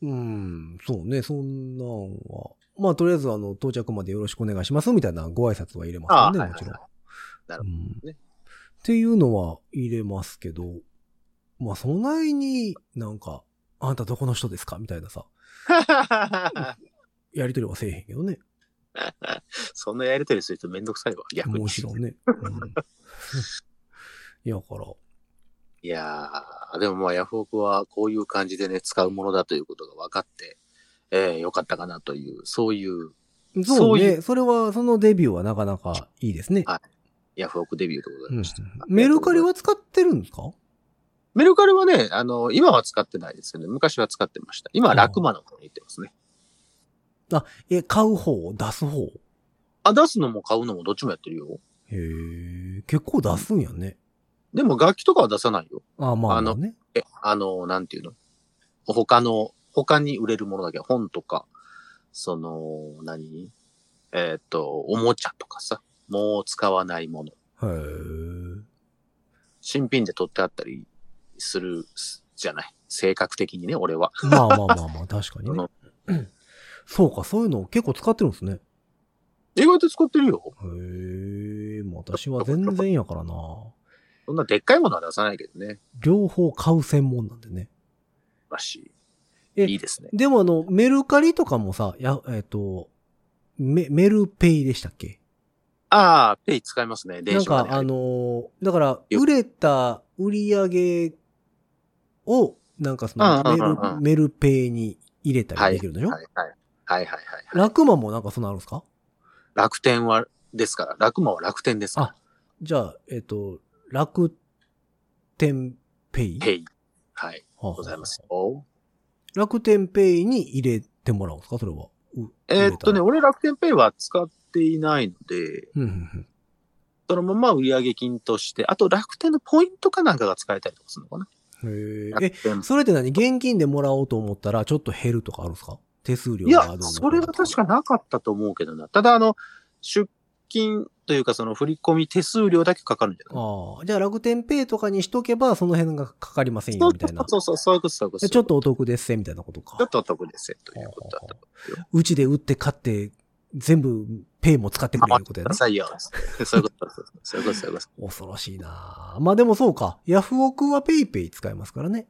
うーん、そうね、そんなんは。まあ、とりあえず、あの、到着までよろしくお願いしますみたいなご挨拶は入れますよね、もちろん。はいなるほうんねっていうのは入れますけど、まあ、そないになんか、あなたどこの人ですか？みたいなさ、やりとりはせえへんけどね。そんなやりとりするとめんどくさいわ。逆に。もちろんね。うん、いや、だから、いやー、でもまあヤフオクはこういう感じでね、使うものだということが分かって、えー、よかったかなという、そういうそうそう。それは、そのデビューはなかなかいいですね。はいヤフオクデビューでございうんました。メルカリは使ってるんですか？メルカリはね、あの、今は使ってないですけど、昔は使ってました。今はラクマの方に行ってますね。え、買う方？出す方？あ、出すのも買うのもどっちもやってるよ。へえ、結構出すんやね。でも楽器とかは出さないよ。あまあ、あのまあね。え、あの、なんていうの？他の、他に売れるものだけ、本とか、その、何？えーっと、おもちゃとかさ、もう使わないもの。へえ。新品で取ってあったりするじゃない？性格的にね、俺は。まあまあまあまあ、確かにねうん。そうか、そういうの結構使ってるんですね。意外と使ってるよ。へえ、もう私は全然やからな。そんなでっかいものは出さないけどね。両方買う専門なんでね。らしい。えいいですね。でもあの、メルカリとかもさ、や、えっ、と、メ、メルペイでしたっけ？ああ、ペイ使いますね。なん電子マネーかあのーだから、売れた売り上げを、なんかそのメル、メルペイに入れたりできるんでしょ、はいはい。はいはいはい、はい。ラクマもなんかそんなのあるんですか？楽天は、ですから。ラクマは楽天ですから。じゃあ、えっ、と、楽天ペイ？ペイ。はい。はあございますよ。楽天ペイに入れてもらうんですか？それは。うえーっとね、俺楽天ペイは使っていないので、たらうんうんそのまま売上金として、あと楽天のポイントかなんかが使えたりとかするのかな。うんへえ。え、楽天それって何？現金でもらおうと思ったらちょっと減るとかあるんですか？手数料いやそれは確かなかったと思うけどな。ただ、あの、出金、というか、その振り込み手数料だけかかるんじゃない？ああ。じゃあ楽天ペイとかにしとけば、その辺がかかりませんよ、みたいな。そうそう、そういうこと、そういうこと。でちょっとお得ですせ、みたいなことかちょ。っとお得ですよ、ということだったうちで売って買って、全部ペイも使ってくれることやねくだ。さいよ。そういうこと、そういうこと、そういうこと。恐ろしいなまあでもそうか。ヤフオクはペイペイ使えますからね。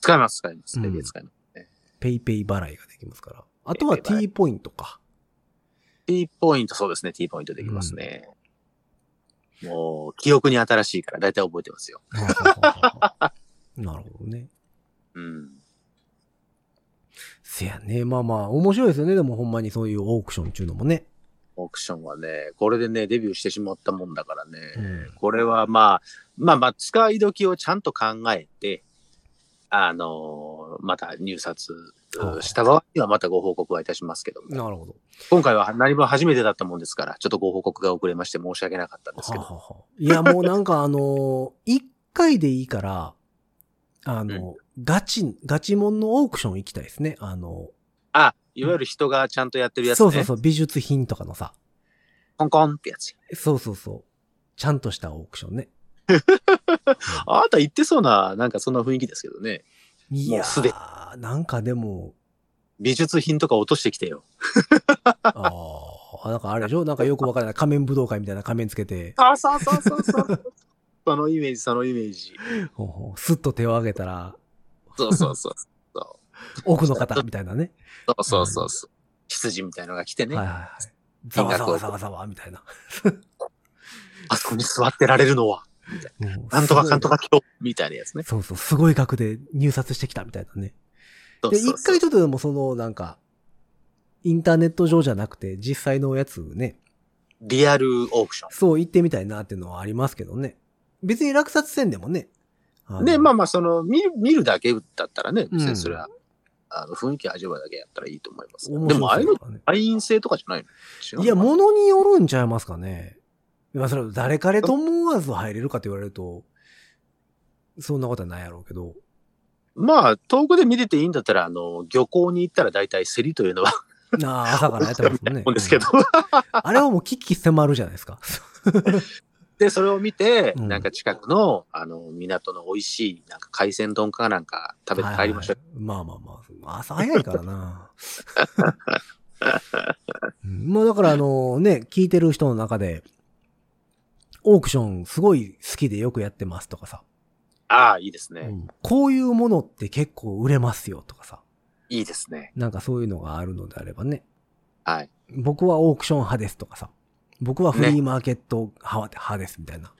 使います、使います。うんペイペイ使います。ペイペイ払いができますから。あとは T ポイントか。T ポイント、そうですね。T ポイントできますね。もう、記憶に新しいから大体覚えてますよ。なるほどね。うん。せやね。まあまあ、面白いですよね。でもほんまにそういうオークションっていうのもね。オークションはね、これでね、デビューしてしまったもんだからね。うんこれはまあ、まあまあ、使い時をちゃんと考えて、あのーまた入札はあした場合にはまたご報告はいたしますけども、なるほど。今回は何分初めてだったもんですから、ちょっとご報告が遅れまして申し訳なかったんですけど、はあはあはあいや、もうなんかあのー 一回でいいから、あの、ガチ、ガチモンのオークション行きたいですね。あの、あ、いわゆる人がちゃんとやってるやつね。そうそうそう、美術品とかのさ。コンコンってやつ。そうそうそう。ちゃんとしたオークションね。あなた言ってそうな、なんかそんな雰囲気ですけどね。いやもうすでー、なんかでも、美術品とか落としてきてよ。ああ、なんかあれでしょ？なんかよくわからない仮面武道会みたいな仮面つけて、そうそうそうそうそう。そのイメージ、そのイメージ。ほうほうスッと手を挙げたら、そうそうそう。そ奥の方みたいなね。うそうそうそう。羊みたいのが来てね、はいはいはい。ざわざわざわざわみたいな。あそこに座ってられるのは、うんなんとかかんとかす今日、みたいなやつね。そうそう、すごい額で入札してきたみたいなね。で、一回ちょっとでもその、なんか、インターネット上じゃなくて、実際のやつね、リアルオークショそう行ってみたいなっていうのはありますけどね。別に落札せんでもね。ね、まあまあ、その、見る、見るだけだったらね、別うんにそれは、あの、雰囲気味わうだけやったらいいと思います。面白そうでも、ああいうの会員制とかじゃないの？いや、物によるんちゃいますかね。まあ、それは誰彼と思わず入れるかって言われると、そんなことはないやろうけど。まあ、遠くで見れていいんだったら、あの、漁港に行ったら大体競りというのは、なあ、朝からやってますもんね。思うんですけど。あれはもう危機迫るじゃないですか。で、それを見て、うんなんか近くの、あの、港の美味しい、なんか海鮮丼かなんか食べて帰りましょう。はいはいまあまあまあ。朝早いからな。うんまあだからあのね、聞いてる人の中で、オークションすごい好きでよくやってますとかさ、ああ、いいですね。うんこういうものって結構売れますよとかさ、いいですね。なんかそういうのがあるのであればね、はい。僕はオークション派ですとかさ、僕はフリーマーケット派,、派ですみたいな。っ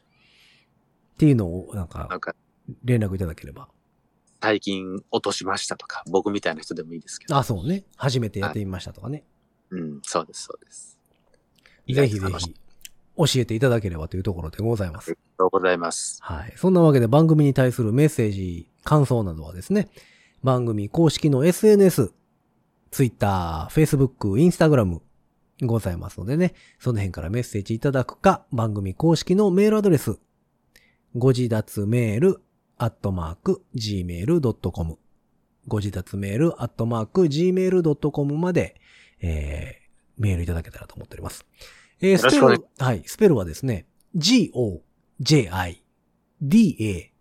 ていうのをなんかか、連絡いただければ。最近落としましたとか、僕みたいな人でもいいですけど。あ、そうね。初めてやってみましたとかね。うん、そうです、そうです。ぜひぜひ教えていただければというところでございます。ありがとうございます。はい。そんなわけで番組に対するメッセージ、感想などはですね、番組公式の SNS、Twitter、Facebook、Instagram ございますのでね、その辺からメッセージいただくか、番組公式のメールアドレス、ご自立メール、アットマーク、gmail.com。ご自立メール、アットマーク、gmail.com まで、えー、メールいただけたらと思っております。えー、スペル、はい、スペルはですね、g-o-j-i d-a-t-s-u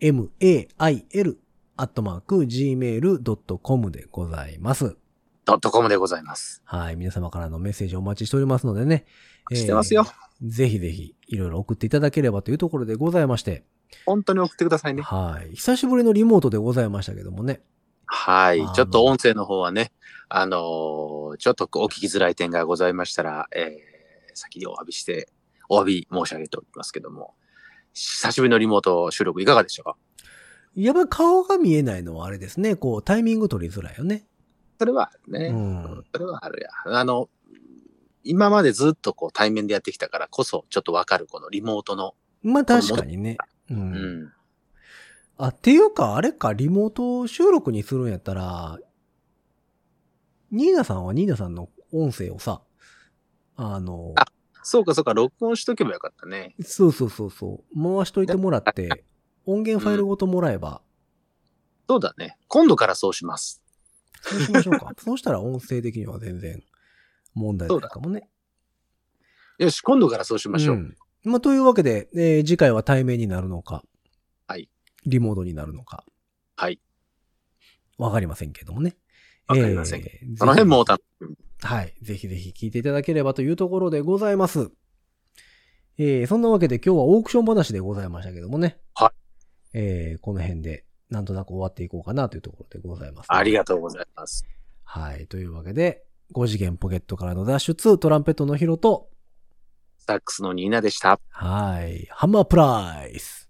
m-a-i-l アットマーク gmail.com でございます。ドットコムでございます。はい。皆様からのメッセージお待ちしておりますのでね。してますよ。ぜひぜひ、いろいろ送っていただければというところでございまして。本当に送ってくださいね。はい。久しぶりのリモートでございましたけどもね。はい。ちょっと音声の方はね、あのーちょっとお聞きづらい点がございましたら、えー、先にお詫びして、お詫び申し上げておりますけども、久しぶりのリモート収録いかがでしたか？やっぱり顔が見えないのはあれですね。こう、タイミング取りづらいよね。それはあるね。うんそれはあるや。あの、今までずっとこう対面でやってきたからこそ、ちょっとわかるこのリモートの。まあ確かにね。う。うんん。あ、っていうか、あれか、リモート収録にするんやったら、ニーナさんはニーナさんの音声をさ、あの、あそうかそうか、録音しとけばよかったね。そうそうそうそう、回しといてもらって、音源ファイルごともらえば、そうだね。今度からそうします。そうしましょうか。そうしたら音声的には全然問題ないかもね。よし、今度からそうしましょう。んまあ、というわけで、えー次回は対面になるのか。はい。リモートになるのか。はい。わかりませんけどもね。わかりませんえーその辺もおぜ楽しみに。ひはい。ぜひぜひ聞いていただければというところでございます。えーそんなわけで今日はオークション話でございましたけどもね。はい。えーこの辺で、なんとなく終わっていこうかなというところでございます、ありがとうございます。はい。というわけで、5次元ポケットからの脱出、トランペットのヒロと、サックスのニーナでした。はい。ハンマープライス。